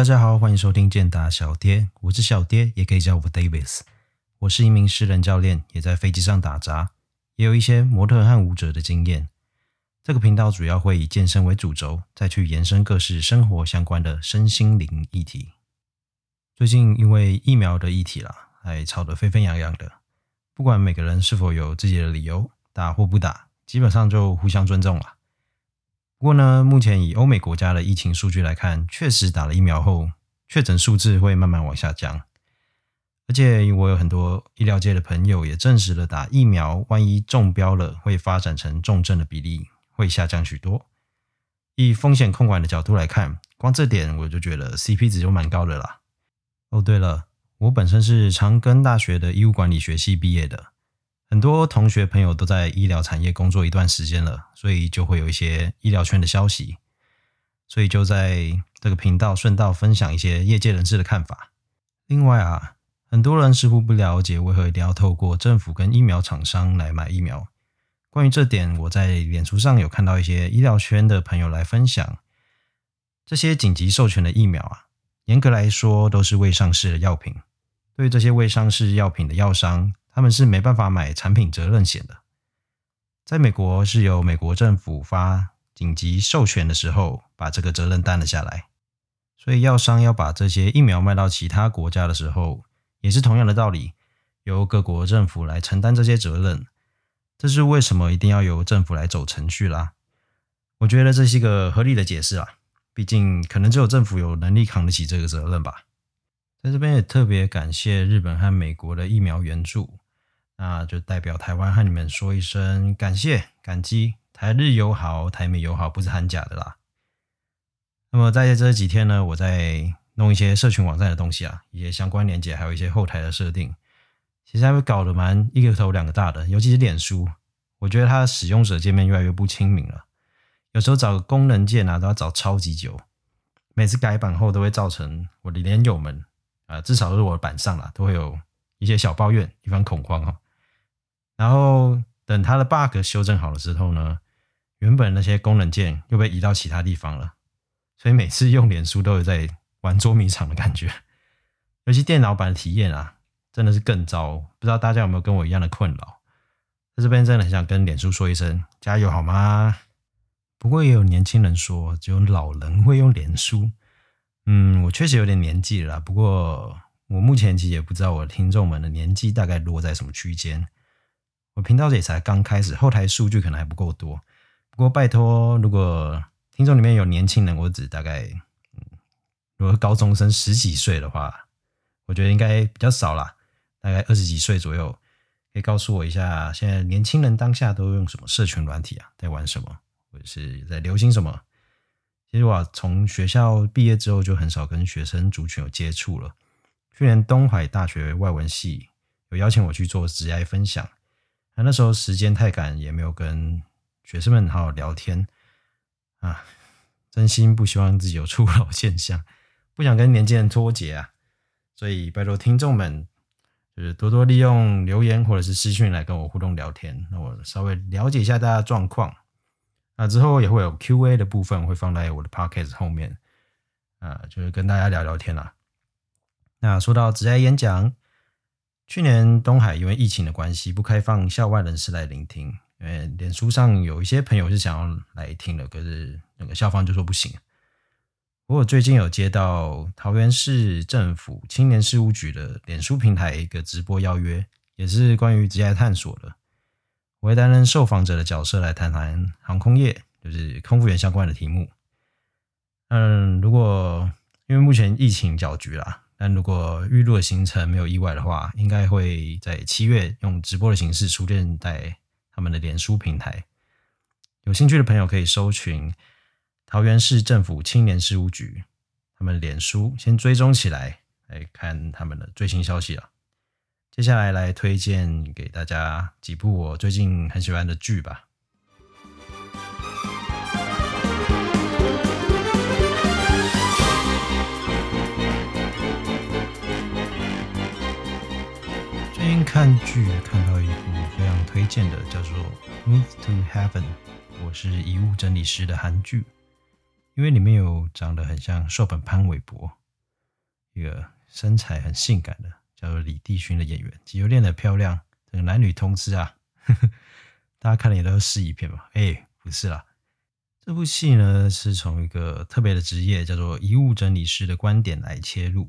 大家好，欢迎收听健达小爹，我是小爹，也可以叫我 Davis。我是一名私人教练，也在飞机上打杂，也有一些模特和舞者的经验。这个频道主要会以健身为主轴，再去延伸各式生活相关的身心灵议题。最近因为疫苗的议题啦，还吵得沸沸扬扬的。不管每个人是否有自己的理由，打或不打，基本上就互相尊重了。不过呢，目前以欧美国家的疫情数据来看，确实打了疫苗后，确诊数字会慢慢往下降。而且我有很多医疗界的朋友也证实了，打疫苗万一中标了，会发展成重症的比例会下降许多。以风险控管的角度来看，光这点我就觉得 CP 值就蛮高的啦。哦，对了，我本身是长庚大学的医务管理学系毕业的。很多同学朋友都在医疗产业工作一段时间了，所以就会有一些医疗圈的消息，所以就在这个频道顺道分享一些业界人士的看法。另外啊，很多人似乎不了解为何一定要透过政府跟疫苗厂商来买疫苗。关于这点，我在脸书上有看到一些医疗圈的朋友来分享，这些紧急授权的疫苗啊，严格来说都是未上市的药品。对于这些未上市药品的药商，他们是没办法买产品责任险的，在美国是由美国政府发紧急授权的时候，把这个责任担了下来。所以药商要把这些疫苗卖到其他国家的时候，也是同样的道理，由各国政府来承担这些责任。这是为什么一定要由政府来走程序啦？我觉得这是一个合理的解释啊，毕竟可能只有政府有能力扛得起这个责任吧。在这边也特别感谢日本和美国的疫苗援助，那就代表台湾和你们说一声感谢、感激。台日友好，台美友好，不是喊假的啦。那么在这几天呢，我在弄一些社群网站的东西啊，一些相关连接，还有一些后台的设定，其实还会搞得蛮一个头两个大的。尤其是脸书，我觉得它的使用者界面越来越不亲民了，有时候找个功能键啊都要找超级久，每次改版后都会造成我的连友们。啊，至少是我的板上啦，都会有一些小抱怨，一番恐慌哈。然后等它的 bug 修正好了之后呢，原本那些功能键又被移到其他地方了，所以每次用脸书都有在玩捉迷藏的感觉。尤其电脑版的体验啊，真的是更糟。不知道大家有没有跟我一样的困扰？在这边真的很想跟脸书说一声加油好吗？不过也有年轻人说，只有老人会用脸书。嗯，我确实有点年纪了，不过我目前其实也不知道我的听众们的年纪大概落在什么区间。我频道也才刚开始，后台数据可能还不够多。不过拜托，如果听众里面有年轻人，我只大概，如果高中生十几岁的话，我觉得应该比较少啦，大概二十几岁左右，可以告诉我一下，现在年轻人当下都用什么社群软体啊，在玩什么，或者是在流行什么？其实我从学校毕业之后就很少跟学生族群有接触了。去年东海大学外文系有邀请我去做职业分享，那时候时间太赶，也没有跟学生们好好聊天啊。真心不希望自己有初老现象，不想跟年轻人脱节啊。所以拜托听众们，就是多多利用留言或者是私讯来跟我互动聊天，那我稍微了解一下大家状况。那之后也会有 Q&A 的部分，会放在我的 Podcast 后面，啊，就是跟大家聊聊天啦。那说到职业演讲，去年东海因为疫情的关系，不开放校外人士来聆听，因为脸书上有一些朋友是想要来听的，可是那个校方就说不行。不过最近有接到桃园市政府青年事务局的脸书平台一个直播邀约，也是关于职业探索的。我会担任受访者的角色来谈谈航空业，就是空服员相关的题目。嗯，如果因为目前疫情搅局啦，但如果预录的行程没有意外的话，应该会在七月用直播的形式出现在他们的脸书平台。有兴趣的朋友可以搜寻桃园市政府青年事务局他们脸书，先追踪起来，来看他们的最新消息了。接下来来推荐给大家几部我最近很喜欢的剧吧。看剧看到一部非常推荐的，叫做《Move to Heaven》，我是遗物整理师的韩剧，因为里面有长得很像瘦本潘玮柏，一个身材很性感的叫做李帝勋的演员，肌肉练得漂亮，这个男女通吃啊！大家看了也都是试一片吧？哎，不是啦，这部戏呢是从一个特别的职业叫做遗物整理师的观点来切入，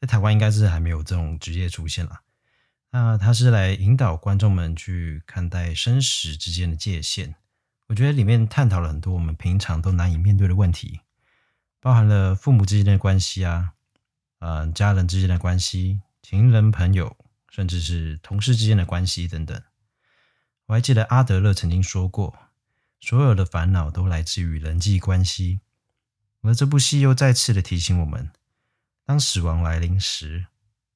在台湾应该是还没有这种职业出现啦。那他是来引导观众们去看待生死之间的界限。我觉得里面探讨了很多我们平常都难以面对的问题，包含了父母之间的关系啊，嗯，家人之间的关系，情人、朋友，甚至是同事之间的关系等等。我还记得阿德勒曾经说过，所有的烦恼都来自于人际关系。而这部戏又再次的提醒我们，当死亡来临时，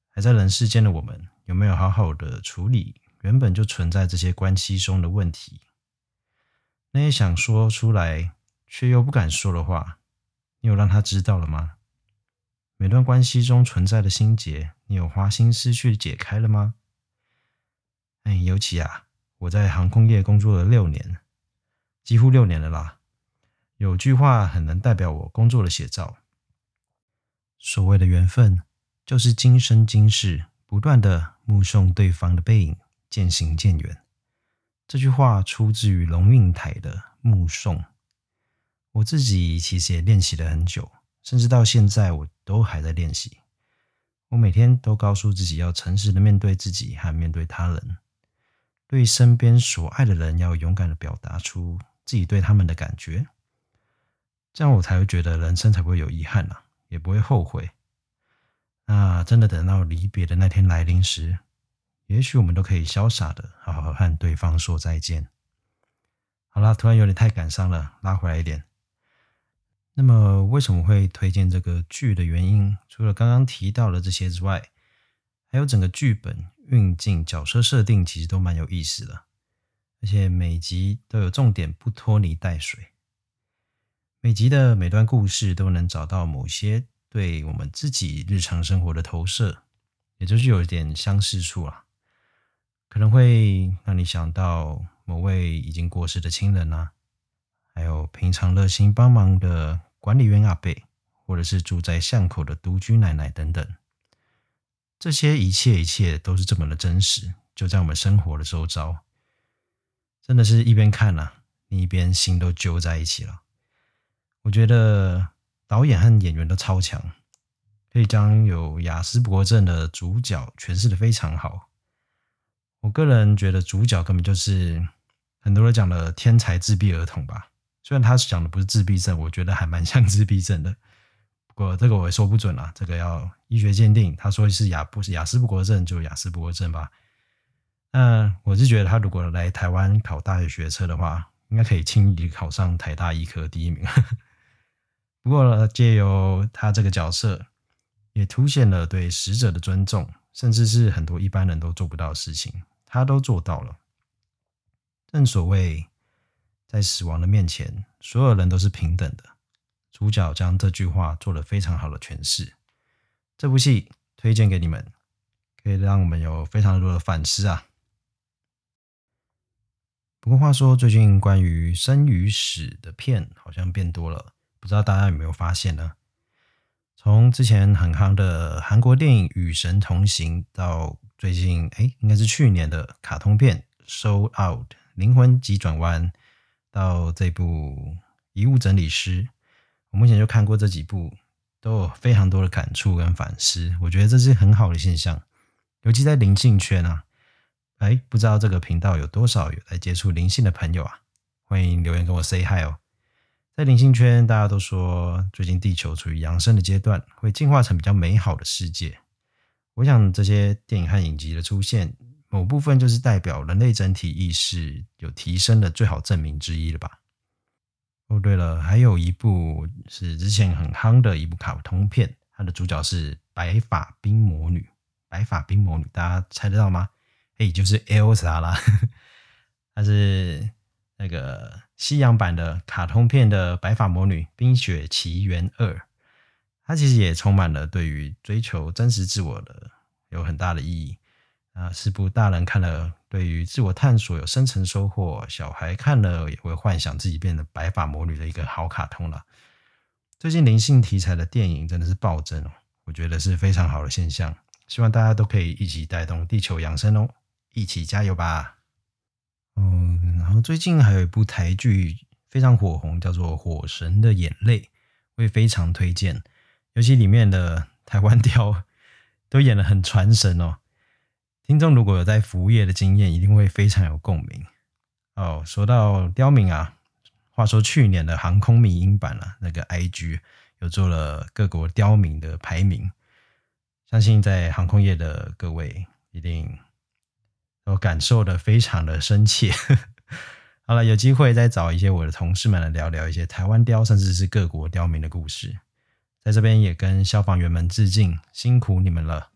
还在人世间的我们。有没有好好的处理原本就存在这些关系中的问题？那些想说出来却又不敢说的话，你有让他知道了吗？每段关系中存在的心结，你有花心思去解开了吗？哎，尤其啊，我在航空业工作了六年，几乎六年了啦。有句话很能代表我工作的写照：所谓的缘分，就是今生今世。不断的目送对方的背影渐行渐远，这句话出自于龙应台的《目送》。我自己其实也练习了很久，甚至到现在我都还在练习。我每天都告诉自己要诚实的面对自己和面对他人，对身边所爱的人要勇敢的表达出自己对他们的感觉，这样我才会觉得人生才不会有遗憾呐，也不会后悔。那真的等到离别的那天来临时，也许我们都可以潇洒的好好和对方说再见。好啦，突然有点太感伤了，拉回来一点。那么为什么会推荐这个剧的原因，除了刚刚提到的这些之外，还有整个剧本运镜、角色设定其实都蛮有意思的，而且每集都有重点，不拖泥带水。每集的每段故事都能找到某些。对我们自己日常生活的投射，也就是有一点相似处啊，可能会让你想到某位已经过世的亲人啊，还有平常热心帮忙的管理员阿贝，或者是住在巷口的独居奶奶等等。这些一切一切都是这么的真实，就在我们生活的周遭，真的是一边看啊，你一边心都揪在一起了。我觉得。导演和演员都超强，可以将有雅斯伯症的主角诠释的非常好。我个人觉得主角根本就是很多人讲的天才自闭儿童吧。虽然他讲的不是自闭症，我觉得还蛮像自闭症的。不过这个我也说不准啦，这个要医学鉴定。他说是雅不是雅斯伯格症，就雅斯伯格症吧。那我是觉得他如果来台湾考大学学车的话，应该可以轻易考上台大医科第一名。不过呢，借由他这个角色，也凸显了对死者的尊重，甚至是很多一般人都做不到的事情，他都做到了。正所谓，在死亡的面前，所有人都是平等的。主角将这句话做了非常好的诠释。这部戏推荐给你们，可以让我们有非常多的反思啊。不过话说，最近关于生与死的片好像变多了。不知道大家有没有发现呢？从之前很夯的韩国电影《与神同行》，到最近哎，应该是去年的卡通片《Soul Out》灵魂急转弯，到这部《遗物整理师》，我目前就看过这几部，都有非常多的感触跟反思。我觉得这是很好的现象，尤其在灵性圈啊。哎，不知道这个频道有多少有在接触灵性的朋友啊？欢迎留言跟我 say hi 哦。在灵性圈，大家都说最近地球处于扬升的阶段，会进化成比较美好的世界。我想这些电影和影集的出现，某部分就是代表人类整体意识有提升的最好证明之一了吧？哦，对了，还有一部是之前很夯的一部卡通片，它的主角是白发冰魔女。白发冰魔女，大家猜得到吗？哎，就是 Elsa 啦，她是。那个西洋版的卡通片的《白发魔女：冰雪奇缘二》，它其实也充满了对于追求真实自我的有很大的意义啊，是部大人看了对于自我探索有深层收获，小孩看了也会幻想自己变成白发魔女的一个好卡通了。最近灵性题材的电影真的是暴增哦，我觉得是非常好的现象。希望大家都可以一起带动地球养生哦，一起加油吧！嗯，然后最近还有一部台剧非常火红，叫做《火神的眼泪》，我也非常推荐。尤其里面的台湾雕都演得很传神哦。听众如果有在服务业的经验，一定会非常有共鸣哦。说到刁民啊，话说去年的航空迷音版啊，那个 IG 有做了各国刁民的排名，相信在航空业的各位一定我感受的非常的深切。好了，有机会再找一些我的同事们来聊聊一些台湾雕，甚至是各国刁民的故事。在这边也跟消防员们致敬，辛苦你们了。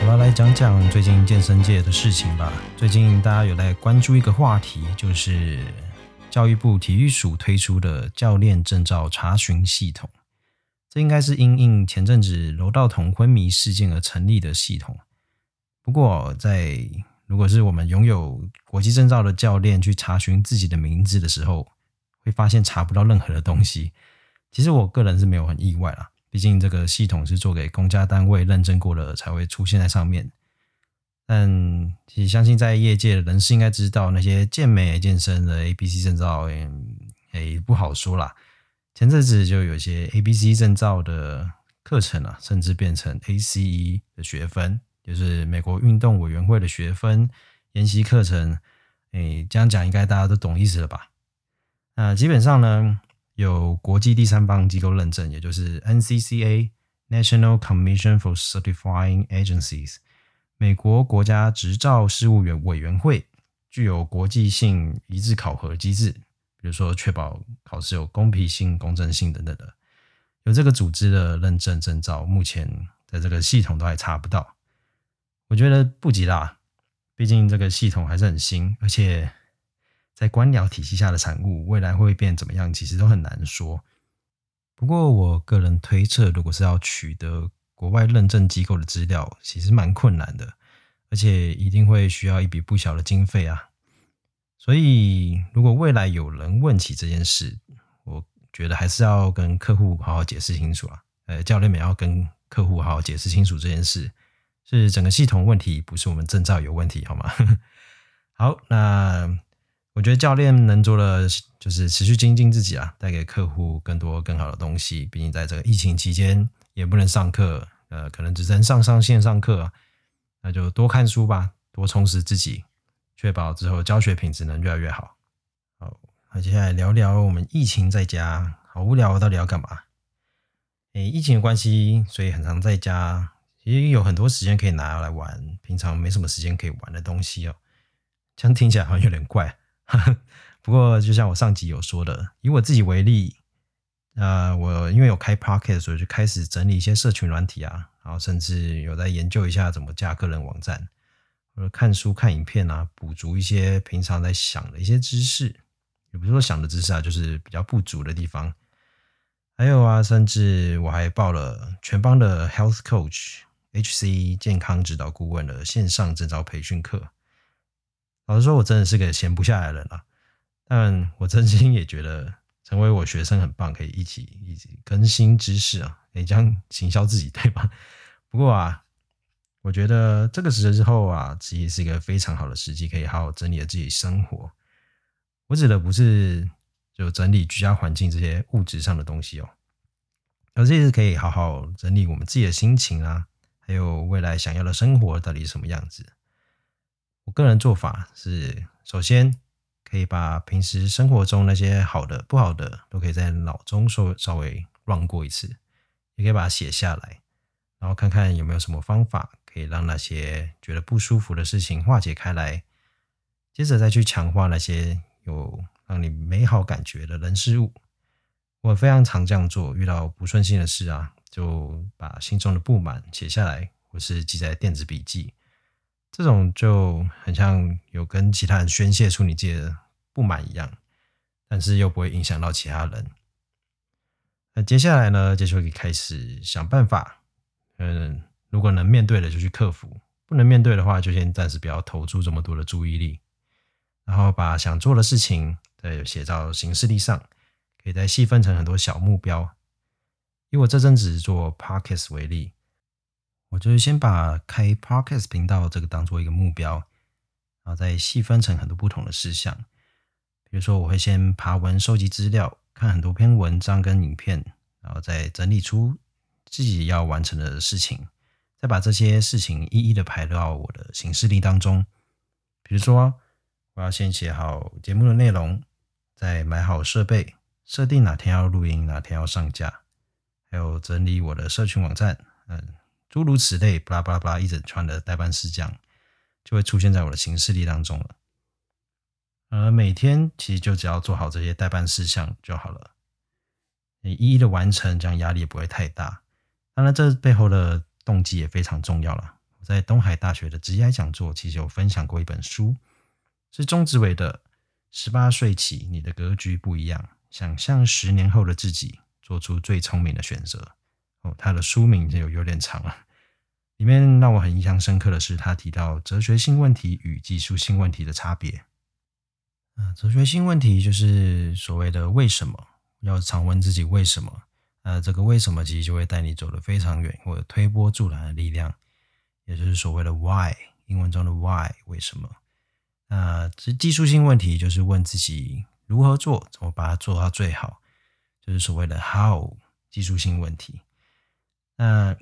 我要来讲讲最近健身界的事情吧。最近大家有在关注一个话题，就是教育部体育署推出的教练证照查询系统。这应该是因应前阵子柔道童昏迷事件而成立的系统。不过，在如果是我们拥有国际证照的教练去查询自己的名字的时候，会发现查不到任何的东西。其实我个人是没有很意外啦。毕竟这个系统是做给公家单位认证过了才会出现在上面，但其实相信在业界的人士应该知道，那些健美健身的 A、B、C 证照，也不好说啦。前阵子就有些 A、B、C 证照的课程啊，甚至变成 ACE 的学分，就是美国运动委员会的学分研习课程。诶，这样讲应该大家都懂意思了吧？那基本上呢。有国际第三方机构认证，也就是 NCCA（National Commission for Certifying Agencies） 美国国家执照事务员委员会，具有国际性一致考核机制，比如说确保考试有公平性、公正性等等的。有这个组织的认证证照，目前在这个系统都还查不到。我觉得不急啦，毕竟这个系统还是很新，而且。在官僚体系下的产物，未来会变怎么样，其实都很难说。不过，我个人推测，如果是要取得国外认证机构的资料，其实蛮困难的，而且一定会需要一笔不小的经费啊。所以，如果未来有人问起这件事，我觉得还是要跟客户好好解释清楚啊。呃，教练们要跟客户好好解释清楚这件事，是整个系统问题，不是我们证照有问题，好吗？好，那。我觉得教练能做的就是持续精进自己啊，带给客户更多更好的东西。毕竟在这个疫情期间也不能上课，呃，可能只能上上线上课，那就多看书吧，多充实自己，确保之后教学品质能越来越好。好，那接下来聊聊我们疫情在家好无聊，到底要干嘛？诶，疫情的关系，所以很常在家，其实有很多时间可以拿来玩，平常没什么时间可以玩的东西哦。这样听起来好像有点怪。不过，就像我上集有说的，以我自己为例，呃，我因为有开 Pocket，所以就开始整理一些社群软体啊，然后甚至有在研究一下怎么架个人网站，或者看书、看影片啊，补足一些平常在想的一些知识，也不是说想的知识啊，就是比较不足的地方。还有啊，甚至我还报了全邦的 Health Coach HC 健康指导顾问的线上证照培训课。老实说，我真的是个闲不下来的人啊。但我真心也觉得成为我学生很棒，可以一起一起更新知识啊，可以这样行销自己，对吧？不过啊，我觉得这个时候啊，其实是一个非常好的时机，可以好好整理了自己生活。我指的不是就整理居家环境这些物质上的东西哦，而是可以好好整理我们自己的心情啊，还有未来想要的生活到底是什么样子。我个人做法是，首先可以把平时生活中那些好的、不好的，都可以在脑中稍稍微 run 过一次，也可以把它写下来，然后看看有没有什么方法可以让那些觉得不舒服的事情化解开来。接着再去强化那些有让你美好感觉的人事物。我非常常这样做，遇到不顺心的事啊，就把心中的不满写下来，或是记在电子笔记。这种就很像有跟其他人宣泄出你自己的不满一样，但是又不会影响到其他人。那接下来呢，就可以开始想办法。嗯，如果能面对的就去克服，不能面对的话，就先暂时不要投注这么多的注意力，然后把想做的事情再写到行事历上，可以再细分成很多小目标。以我这阵子做 podcast 为例，我就是先把开 podcast 频道这个当做一个目标，然后再细分成很多不同的事项。比如说，我会先爬文收集资料，看很多篇文章跟影片，然后再整理出自己要完成的事情，再把这些事情一一的排到我的行事历当中。比如说，我要先写好节目的内容，再买好设备，设定哪天要录音，哪天要上架，还有整理我的社群网站，嗯，诸如此类，巴拉巴拉巴拉一整串的代办事项，就会出现在我的行事历当中了。而每天其实就只要做好这些代办事项就好了，你一一的完成，这样压力也不会太大。当然，这背后的动机也非常重要了。我在东海大学的职业讲座其实有分享过一本书，是钟子伟的《十八岁起，你的格局不一样，想象十年后的自己，做出最聪明的选择》。哦，他的书名就有有点长了。里面让我很印象深刻的是，他提到哲学性问题与技术性问题的差别。啊，哲学性问题就是所谓的为什么，要常问自己为什么。呃，这个为什么其实就会带你走得非常远，或者推波助澜的力量，也就是所谓的 why，英文中的 why 为什么。那这技术性问题就是问自己如何做，怎么把它做到最好，就是所谓的 how 技术性问题。那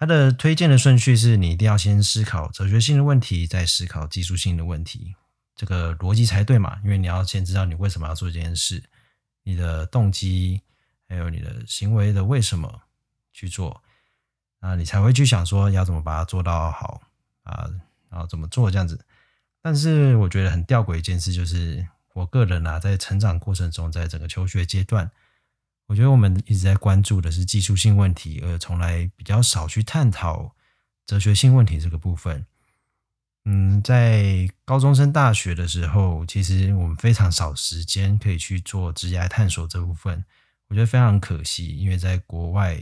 它的推荐的顺序是你一定要先思考哲学性的问题，再思考技术性的问题。这个逻辑才对嘛？因为你要先知道你为什么要做这件事，你的动机，还有你的行为的为什么去做，啊，你才会去想说要怎么把它做到好啊，然后怎么做这样子。但是我觉得很吊诡一件事就是，我个人啊，在成长过程中，在整个求学阶段，我觉得我们一直在关注的是技术性问题，而从来比较少去探讨哲学性问题这个部分。嗯，在高中升大学的时候，其实我们非常少时间可以去做职业探索这部分，我觉得非常可惜。因为在国外，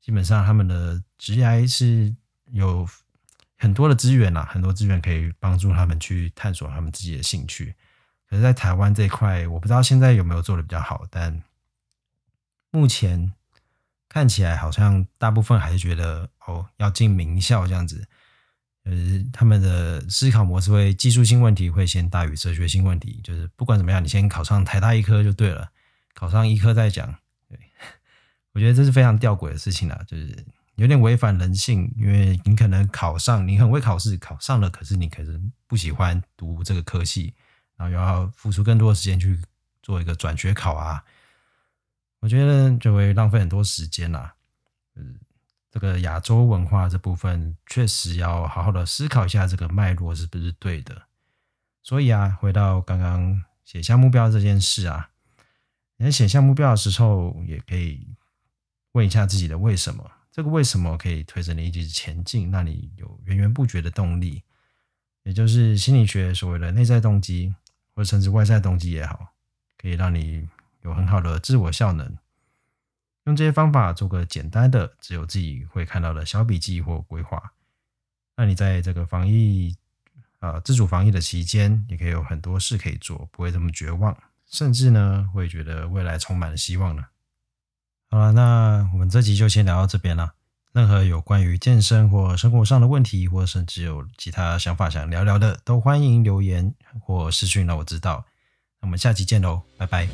基本上他们的职业是有很多的资源呐，很多资源可以帮助他们去探索他们自己的兴趣。可是，在台湾这一块，我不知道现在有没有做的比较好，但目前看起来好像大部分还是觉得哦，要进名校这样子。呃，他们的思考模式会技术性问题会先大于哲学性问题，就是不管怎么样，你先考上台大医科就对了，考上医科再讲。对，我觉得这是非常吊诡的事情啦，就是有点违反人性，因为你可能考上，你很会考试，考上了，可是你可能不喜欢读这个科系，然后又要付出更多的时间去做一个转学考啊，我觉得就会浪费很多时间啦，嗯。这个亚洲文化这部分确实要好好的思考一下，这个脉络是不是对的。所以啊，回到刚刚写下目标这件事啊，你在写下目标的时候，也可以问一下自己的为什么。这个为什么可以推着你一直前进，让你有源源不绝的动力，也就是心理学所谓的内在动机，或者甚至外在动机也好，可以让你有很好的自我效能。用这些方法做个简单的、只有自己会看到的小笔记或规划，那你在这个防疫啊自主防疫的期间，也可以有很多事可以做，不会这么绝望，甚至呢会觉得未来充满了希望呢。好了，那我们这集就先聊到这边了。任何有关于健身或生活上的问题，或甚至有其他想法想聊聊的，都欢迎留言或私讯让我知道。那我们下期见喽，拜拜。